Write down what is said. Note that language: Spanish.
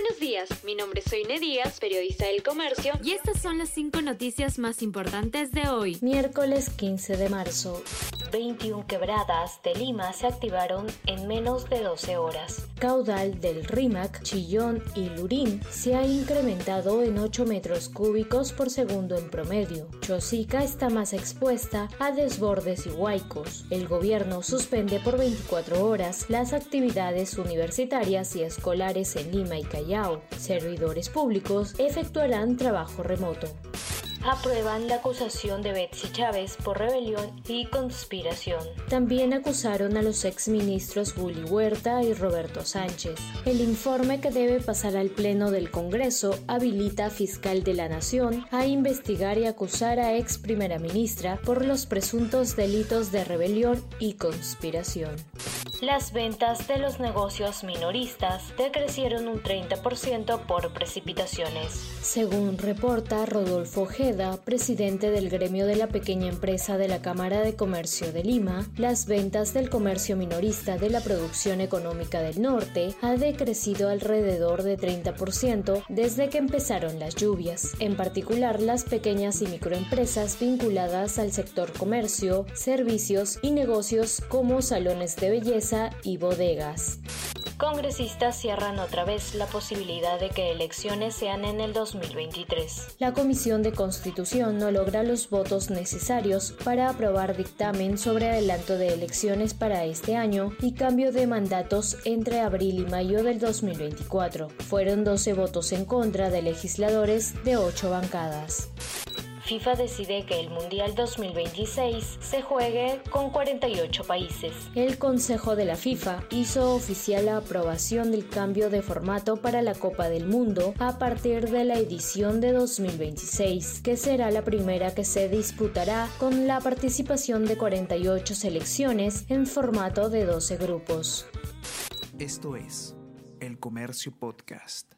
Buenos días, mi nombre es Soine Díaz, periodista del comercio, y estas son las cinco noticias más importantes de hoy, miércoles 15 de marzo. 21 quebradas de Lima se activaron en menos de 12 horas. Caudal del Rímac, Chillón y Lurín se ha incrementado en 8 metros cúbicos por segundo en promedio. Chosica está más expuesta a desbordes y huaicos. El gobierno suspende por 24 horas las actividades universitarias y escolares en Lima y Callao. Servidores públicos efectuarán trabajo remoto aprueban la acusación de Betsy Chávez por rebelión y conspiración. También acusaron a los exministros Bully Huerta y Roberto Sánchez. El informe que debe pasar al Pleno del Congreso habilita a fiscal de la Nación a investigar y acusar a ex primera ministra por los presuntos delitos de rebelión y conspiración. Las ventas de los negocios minoristas decrecieron un 30% por precipitaciones. Según reporta Rodolfo Ojeda, presidente del gremio de la pequeña empresa de la Cámara de Comercio de Lima, las ventas del comercio minorista de la producción económica del norte ha decrecido alrededor de 30% desde que empezaron las lluvias. En particular, las pequeñas y microempresas vinculadas al sector comercio, servicios y negocios como salones de belleza y bodegas. Congresistas cierran otra vez la posibilidad de que elecciones sean en el 2023. La Comisión de Constitución no logra los votos necesarios para aprobar dictamen sobre adelanto de elecciones para este año y cambio de mandatos entre abril y mayo del 2024. Fueron 12 votos en contra de legisladores de 8 bancadas. FIFA decide que el Mundial 2026 se juegue con 48 países. El Consejo de la FIFA hizo oficial la aprobación del cambio de formato para la Copa del Mundo a partir de la edición de 2026, que será la primera que se disputará con la participación de 48 selecciones en formato de 12 grupos. Esto es El Comercio Podcast.